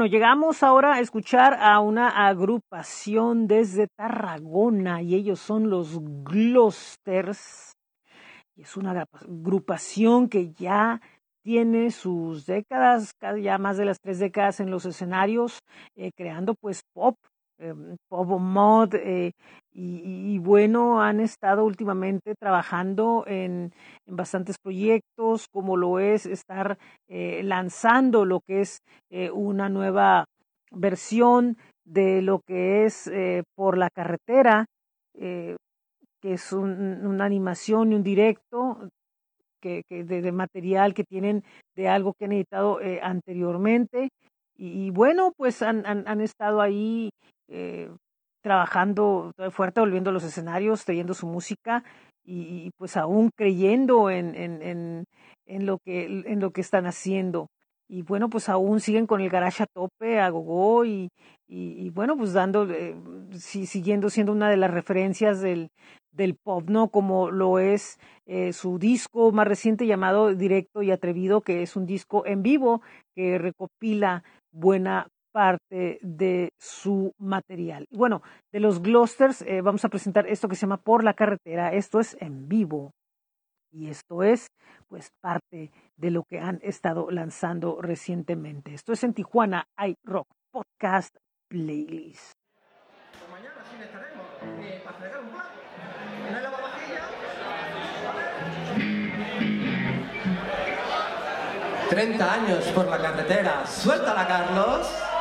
Llegamos ahora a escuchar a una agrupación desde Tarragona y ellos son los Glosters. Es una agrupación que ya tiene sus décadas, ya más de las tres décadas en los escenarios, eh, creando pues pop, eh, pop mod, eh, y, y, bueno, han estado últimamente trabajando en, en, bastantes proyectos, como lo es estar eh, lanzando lo que es eh, una nueva versión de lo que es eh, por la carretera, que es un, una animación y un directo que, que de, material que tienen de algo que han editado anteriormente. Y, bueno, pues han, han, han estado ahí trabajando fuerte, volviendo a los escenarios, trayendo su música y, pues aún creyendo en, en, en, lo que, en lo que están haciendo. Y bueno, pues aún siguen con el garage a tope, a gogo y, y, bueno, pues dando, eh, si, siguiendo siendo una de las referencias del, del pop, ¿no? Como lo es eh, su disco más reciente llamado Directo y Atrevido, que es un disco en vivo que recopila buena parte de su material. Y bueno, de los Glosters eh, vamos a presentar esto que se llama Por la carretera. Esto es en vivo. Y esto es pues parte de lo que han estado lanzando recientemente. Esto es en Tijuana iRock Podcast Playlist. Pues mañana sí estaremos eh, para fregar un plato. ¿No hay lavavajillas? 30 años por la carretera. Suéltala, Carlos.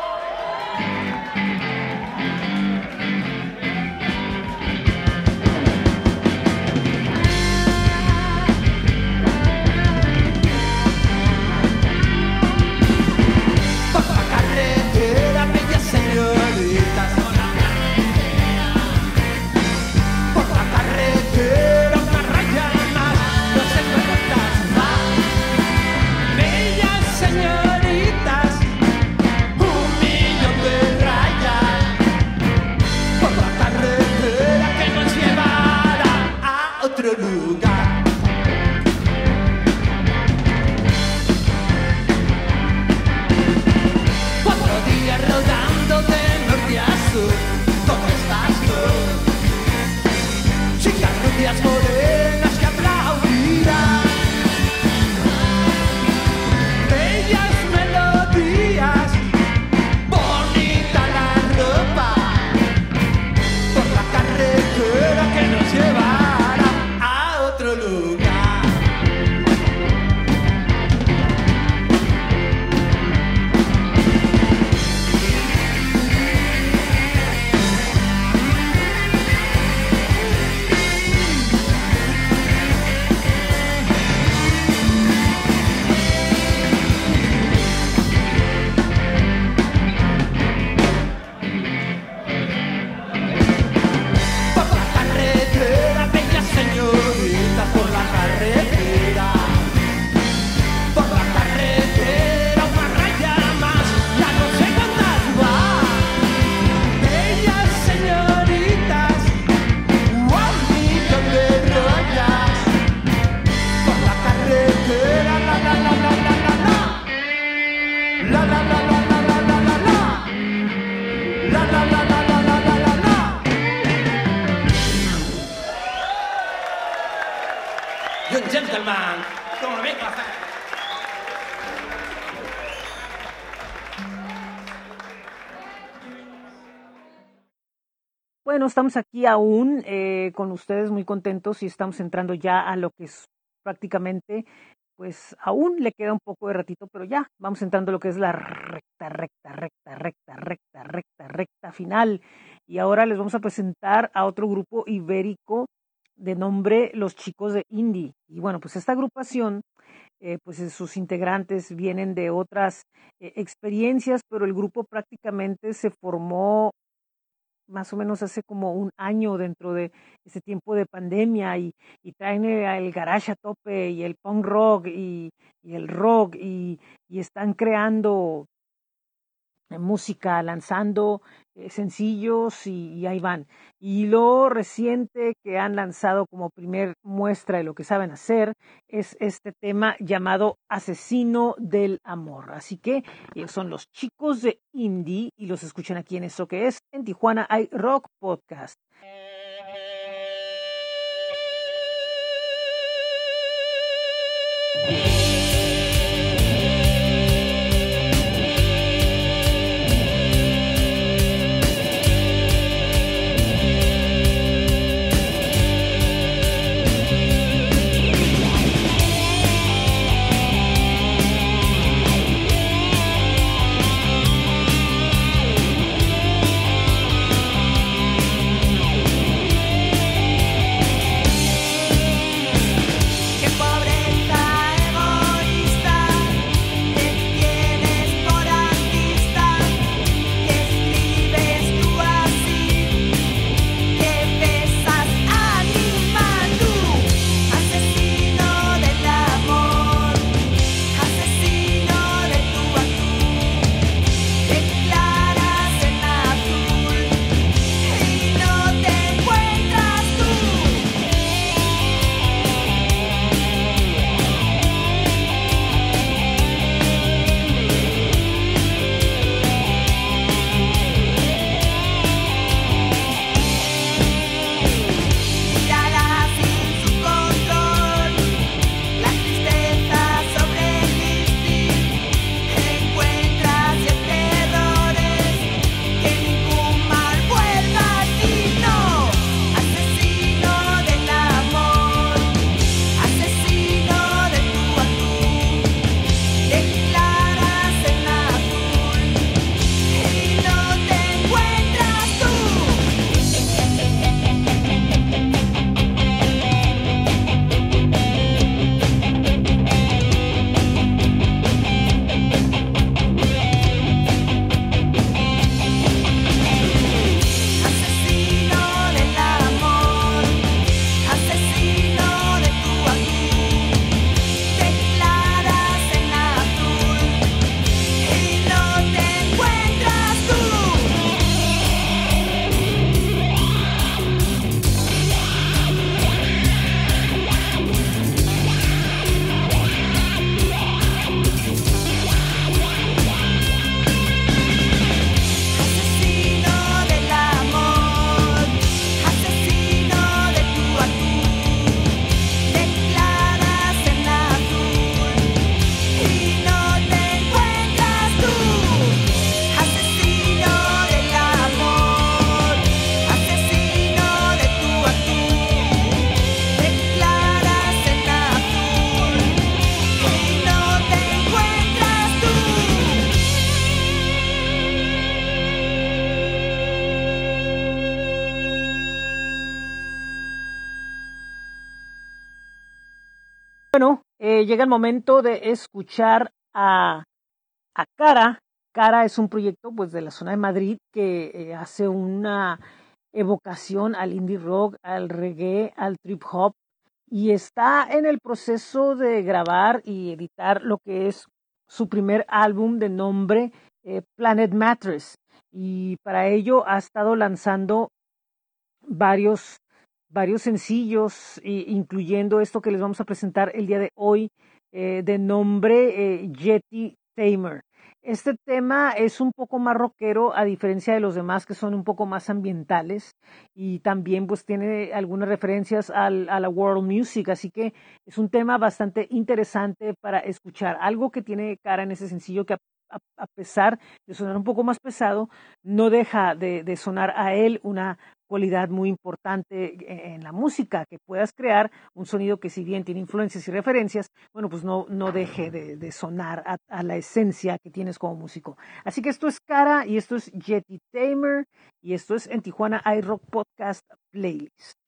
Estamos aquí aún eh, con ustedes muy contentos y estamos entrando ya a lo que es prácticamente, pues aún le queda un poco de ratito, pero ya vamos entrando a lo que es la recta, recta, recta, recta, recta, recta, recta final. Y ahora les vamos a presentar a otro grupo ibérico de nombre Los Chicos de Indie. Y bueno, pues esta agrupación, eh, pues sus integrantes vienen de otras eh, experiencias, pero el grupo prácticamente se formó más o menos hace como un año dentro de ese tiempo de pandemia y, y traen el, el garage a tope y el punk rock y, y el rock y, y están creando eh, música, lanzando eh, sencillos y, ahí van. Y lo reciente que han lanzado como primer muestra de lo que saben hacer es este tema llamado Asesino del Amor. Así que ellos son los chicos de Indie y los escuchan aquí en esto que es en Tijuana hay Rock Podcast. Eh, llega el momento de escuchar a, a Cara. Cara es un proyecto pues de la zona de Madrid que eh, hace una evocación al indie rock, al reggae, al trip hop y está en el proceso de grabar y editar lo que es su primer álbum de nombre eh, Planet Mattress y para ello ha estado lanzando varios varios sencillos, incluyendo esto que les vamos a presentar el día de hoy, eh, de nombre eh, Yeti Tamer. Este tema es un poco más rockero a diferencia de los demás que son un poco más ambientales y también pues tiene algunas referencias al, a la world music, así que es un tema bastante interesante para escuchar. Algo que tiene cara en ese sencillo que a, pesar de sonar un poco más pesado, no deja de, de sonar a él una cualidad muy importante e-, en la música, que puedas crear un sonido que si bien tiene influencias y referencias, bueno, pues no, no deje de, sonar a, a, la esencia que tienes como músico. Así que esto es Cara y esto es Jetty Tamer y esto es en Tijuana iRock Podcast Playlist.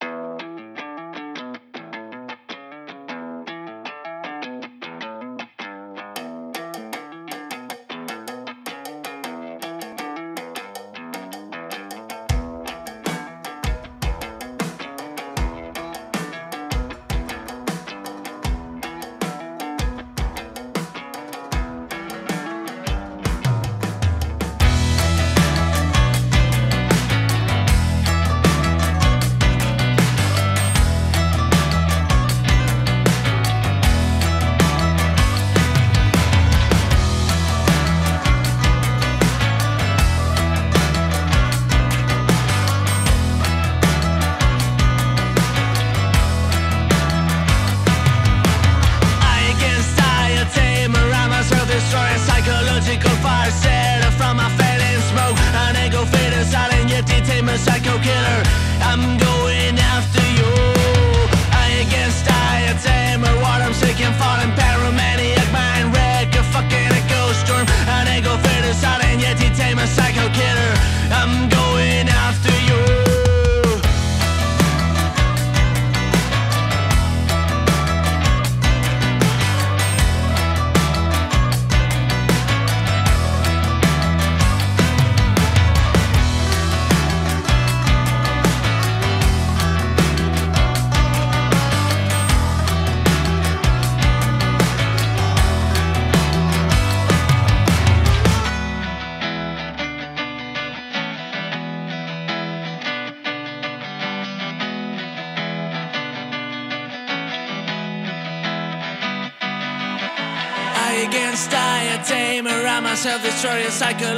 biological fire set from my fading smoke. An ego fitter, silent yet determined psycho killer. I'm going.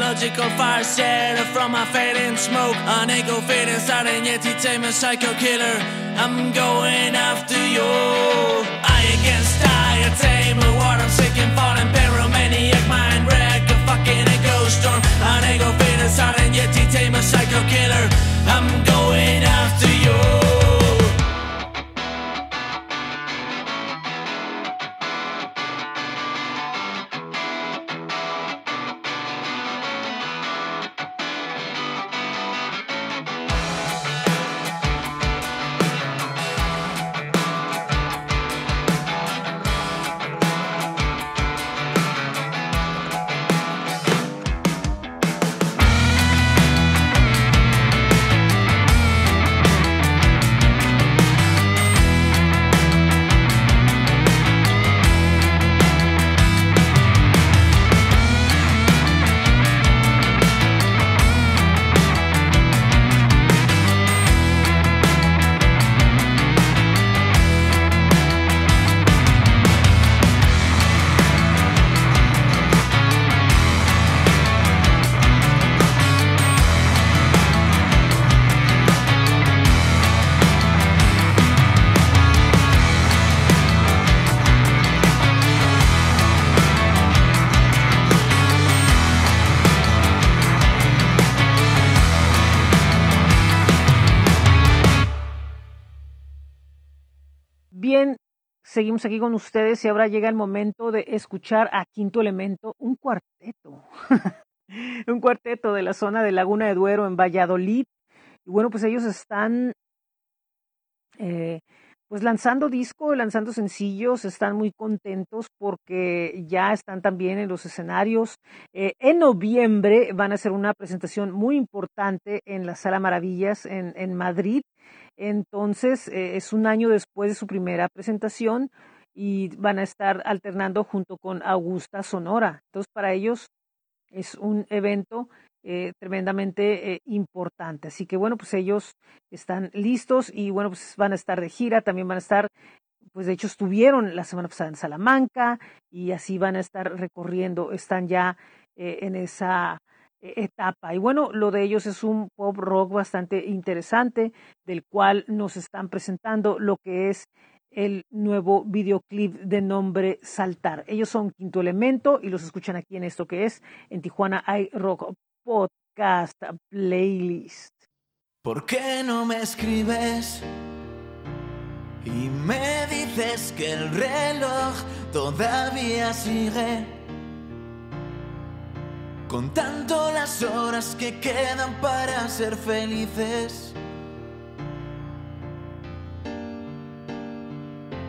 Psychological fire set from my fading smoke. An ego fading starting yet he tame psycho killer. I'm going after you. I against I a war. I'm sick and falling pyromaniac mind wreck. A fucking ego storm. An ego fading starting yet he tame psycho killer. I'm going after you seguimos aquí con ustedes y ahora llega el momento de escuchar a Quinto Elemento, un cuarteto, un cuarteto de la zona de Laguna de Duero en Valladolid. Y bueno, pues ellos están eh, pues lanzando disco, lanzando sencillos, están muy contentos porque ya están también en los escenarios. Eh, en noviembre van a hacer una presentación muy importante en la Sala Maravillas en, en Madrid. Entonces, eh, es un año después de su primera presentación y van a estar alternando junto con Augusta Sonora. Entonces, para ellos es un evento eh, tremendamente eh, importante. Así que bueno, pues ellos están listos y bueno, pues van a estar de gira, también van a estar, pues de hecho estuvieron la semana pasada en Salamanca y así van a estar recorriendo, están ya eh, en esa etapa. Y bueno, lo de ellos es un pop rock bastante interesante, del cual nos están presentando lo que es el nuevo videoclip de nombre Saltar. Ellos son Quinto Elemento y los escuchan aquí en esto que es en Tijuana iRock Podcast Playlist. ¿Por qué no me escribes? Y me dices que el reloj todavía sigue contando las horas que quedan para ser felices.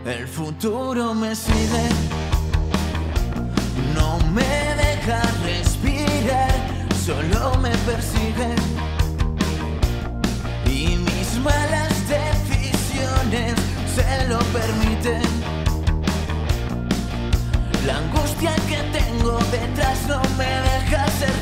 El futuro me sigue, no me deja respirar, solo me persigue. Y mis malas decisiones se lo permiten. Detrás no me deja ser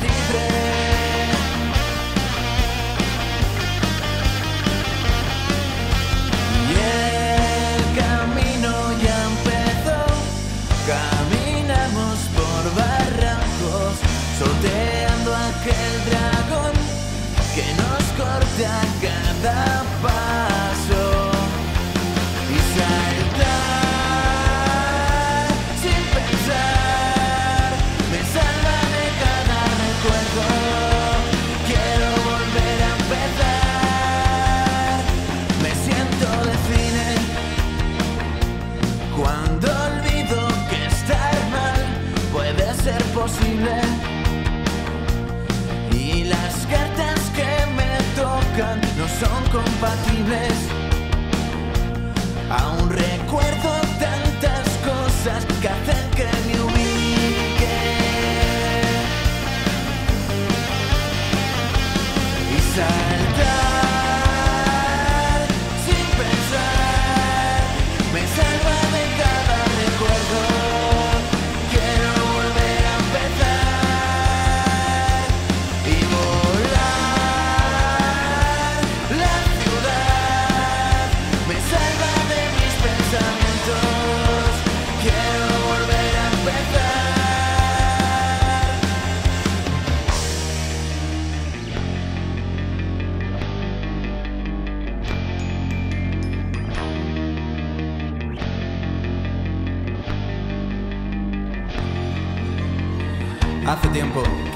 no son compatibles. Aún recuerdo tantas cosas que hacen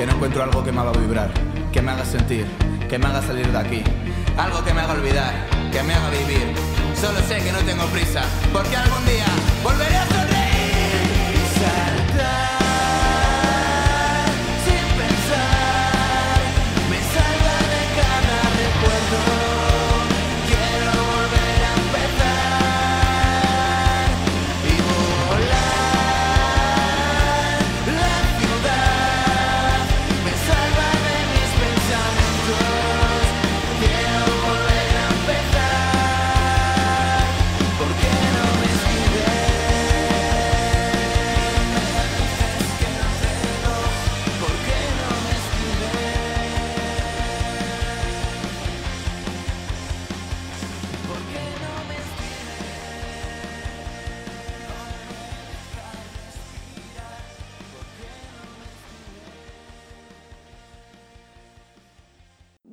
que no encuentro algo que me haga vibrar, que me haga sentir, que me haga salir de aquí. Algo que me haga olvidar, que me haga vivir. Solo sé que no tengo prisa, porque algún día volveré a sonreír.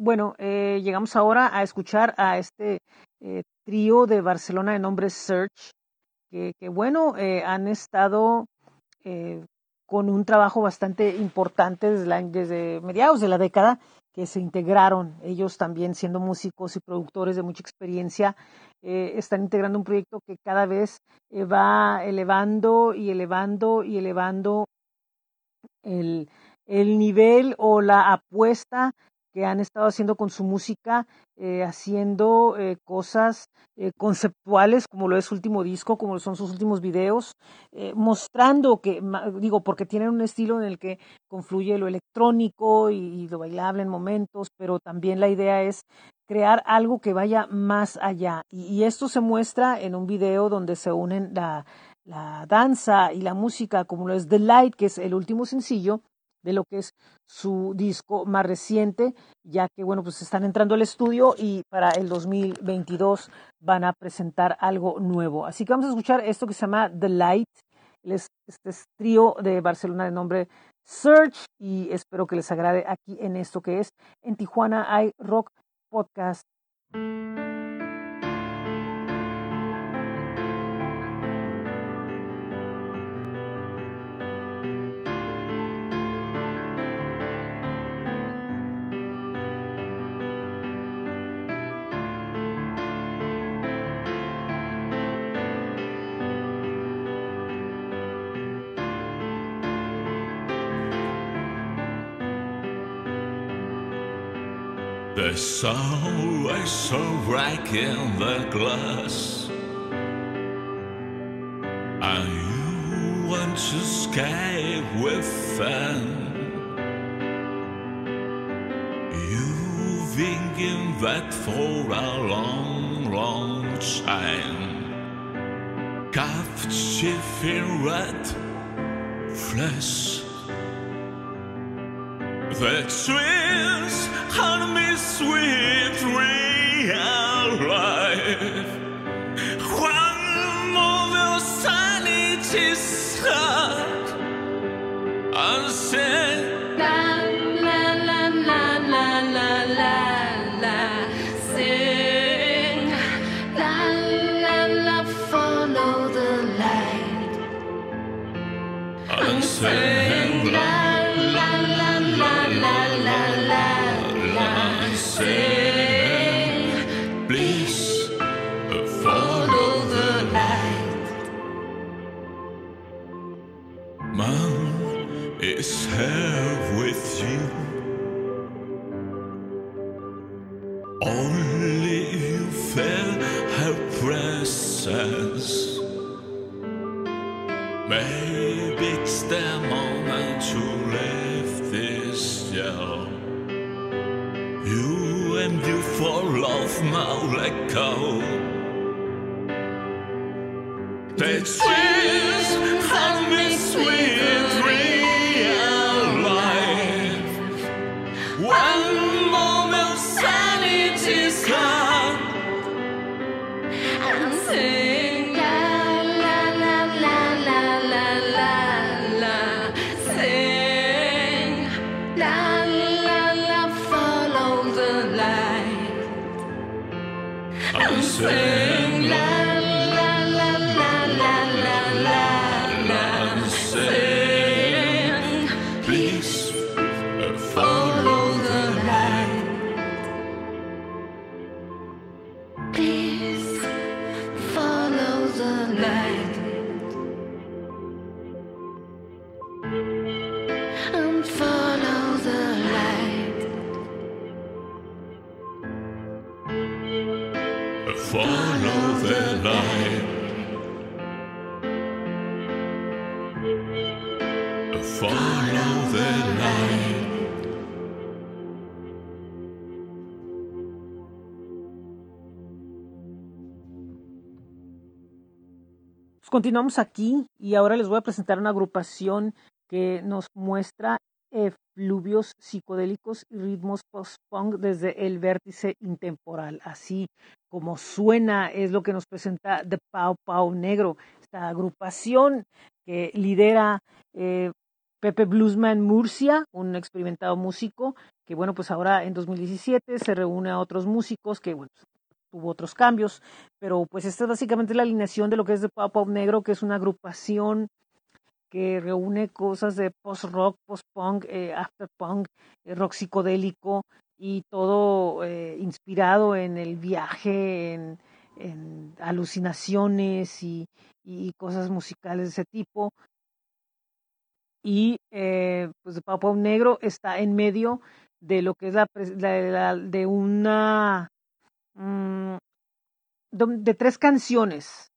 Bueno, eh, llegamos ahora a escuchar a este eh, trío de Barcelona de nombre Search, que, bueno, eh, han estado eh, con un trabajo bastante importante desde, desde mediados de la década, que se integraron, ellos también siendo músicos y productores de mucha experiencia, están integrando un proyecto que cada vez va elevando y elevando y elevando el, el nivel o la apuesta que han estado haciendo con su música, eh, haciendo eh, cosas eh, conceptuales, como lo es su último disco, como son sus últimos videos, eh, mostrando que, digo, porque tienen un estilo en el que confluye lo electrónico y, y lo bailable en momentos, pero también la idea es crear algo que vaya más allá. Y, y esto se muestra en un video donde se unen la, la danza y la música, como lo es The Light, que es el último sencillo de lo que es su disco más reciente, ya que bueno, pues están entrando al estudio y para el 2022 van a presentar algo nuevo. Así que vamos a escuchar esto que se llama The Light, este es trío de Barcelona de nombre Search y espero que les agrade aquí en esto que es en Tijuana hay Rock Podcast. There's always so bright in the glass. And you want to escape with them. You've been that for a long, long time. Captive in red flesh. The twins on me sweet real life. One more. I continuamos aquí y ahora les voy a presentar una agrupación que nos muestra efluvios psicodélicos y ritmos post-punk desde el vértice intemporal. Así como suena es lo que nos presenta The Pau Pau Negro, esta agrupación que lidera eh, Pepe Bluesman Murcia, un experimentado músico que bueno, pues ahora en 2017 se reúne a otros músicos que bueno, tuvo otros cambios, pero pues esta es básicamente la alineación de lo que es de Pop Pop Negro, que es una agrupación que reúne cosas de post-rock, post-punk, eh, after-punk, eh, rock psicodélico y todo eh, inspirado en el viaje, en, alucinaciones y, cosas musicales de ese tipo. Y pues de Pop Pop Negro está en medio de lo que es la, de una mm, de tres canciones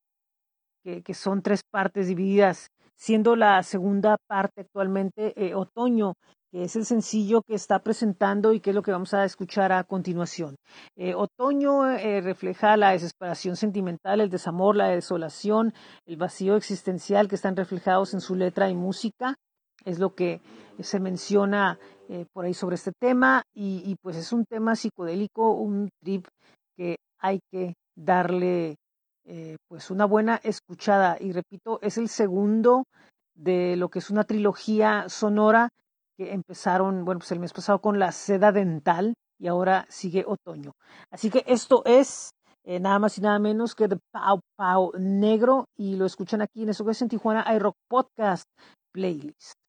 que, son tres partes divididas, siendo la segunda parte actualmente eh, Otoño, que es el sencillo que está presentando y que es lo que vamos a escuchar a continuación. Eh, Otoño eh, refleja la desesperación sentimental, el desamor, la desolación, el vacío existencial que están reflejados en su letra y música. Es lo que se menciona por ahí sobre este tema y, y, pues es un tema psicodélico, un trip hay que darle pues una buena escuchada y repito, es el segundo de lo que es una trilogía sonora que empezaron, bueno, pues el mes pasado con la seda dental y ahora sigue otoño. Así que esto es eh, nada más y nada menos que The Pau Pau Negro y lo escuchan aquí en eso que es en Tijuana iRock Podcast Playlist.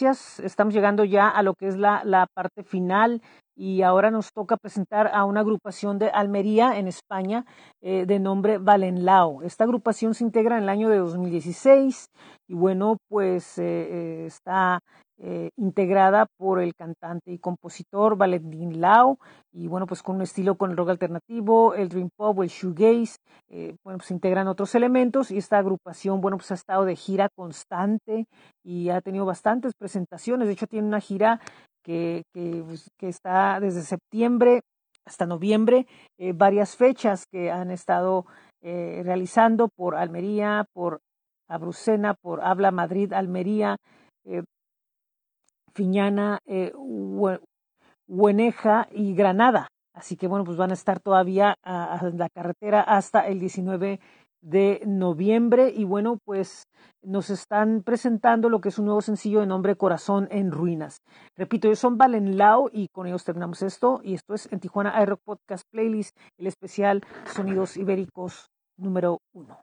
Gracias. Estamos llegando ya a lo que es la, la parte final y ahora nos toca presentar a una agrupación de Almería, en España, eh, de nombre Valenlao. Esta agrupación se integra en el año de 2016 y bueno, pues eh, eh, está eh, integrada por el cantante y compositor Valentín Lau y bueno, pues con un estilo con el rock alternativo, el dream pop, el shoegaze, eh, bueno, pues integran otros elementos y esta agrupación, bueno, pues ha estado de gira constante y ha tenido bastantes presentaciones, de hecho tiene una gira que, que, pues, está desde septiembre hasta noviembre, eh, varias fechas que han estado eh, realizando por Almería, por Abrucena, por Habla Madrid, Almería, Fiñana, eh, Hue- Hueneja y Granada. Así que bueno, pues van a estar todavía a, la carretera hasta el 19 de noviembre y bueno, pues nos están presentando lo que es un nuevo sencillo de nombre Corazón en Ruinas. Repito, ellos son Valenlao y con ellos terminamos esto y esto es en Tijuana iRock Podcast Playlist, el especial Sonidos Ibéricos número uno.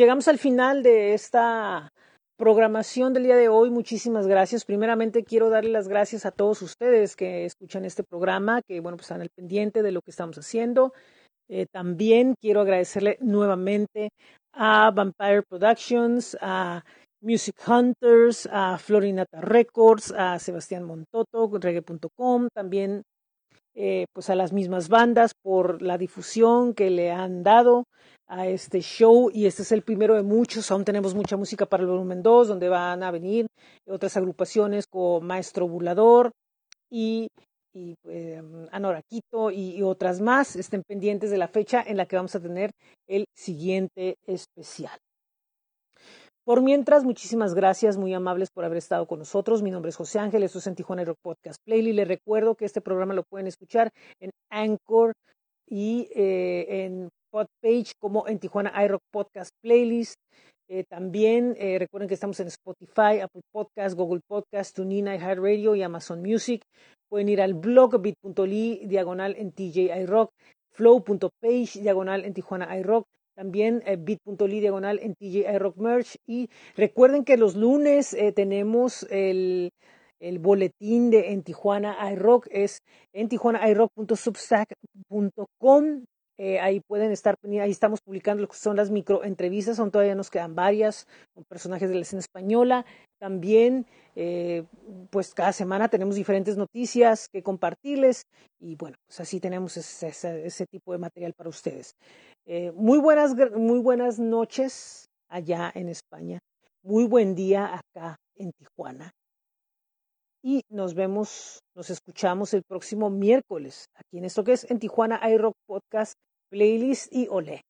Llegamos al final de esta programación del día de hoy. Muchísimas gracias. Primeramente quiero darle las gracias a todos ustedes que escuchan este programa, que bueno, pues están al pendiente de lo que estamos haciendo. Eh, también quiero agradecerle nuevamente a Vampire Productions, a Music Hunters, a Florinata Records, a Sebastián Montoto, reggae.com, también eh, pues a las mismas bandas por la difusión que le han dado a este show y este es el primero de muchos, aún tenemos mucha música para el volumen 2 donde van a venir otras agrupaciones como Maestro Bulador y, y eh, Anoraquito y, y otras más, estén pendientes de la fecha en la que vamos a tener el siguiente especial. Por mientras, muchísimas gracias, muy amables por haber estado con nosotros. Mi nombre es José Ángel, esto es en Tijuana Rock Podcast Playlist. Les recuerdo que este programa lo pueden escuchar en Anchor y eh, en Podpage como en Tijuana iRock Podcast Playlist. Eh, también eh, recuerden que estamos en Spotify, Apple Podcast, Google Podcast, TuneIn, iHeartRadio y Amazon Music. Pueden ir al blog bit.ly diagonal en TJ iRock, flow.page diagonal en Tijuana iRock también eh, bit.ly diagonal en TJ Rock Merch. Y recuerden que los lunes eh, tenemos el, el, boletín de En Tijuana iRock, es en tijuanairock.substack.com. Eh, ahí pueden estar, ahí estamos publicando lo que son las micro entrevistas, aún todavía nos quedan varias con personajes de la escena española. También, eh, pues cada semana tenemos diferentes noticias que compartirles y bueno, pues así tenemos ese tipo de material para ustedes. Eh, muy, buenas, muy buenas noches allá en España, muy buen día acá en Tijuana. Y nos vemos, nos escuchamos el próximo miércoles aquí en esto que es en Tijuana iRock Podcast Playlist y Olé.